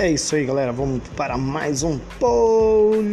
É isso aí, galera. Vamos para mais um Policast.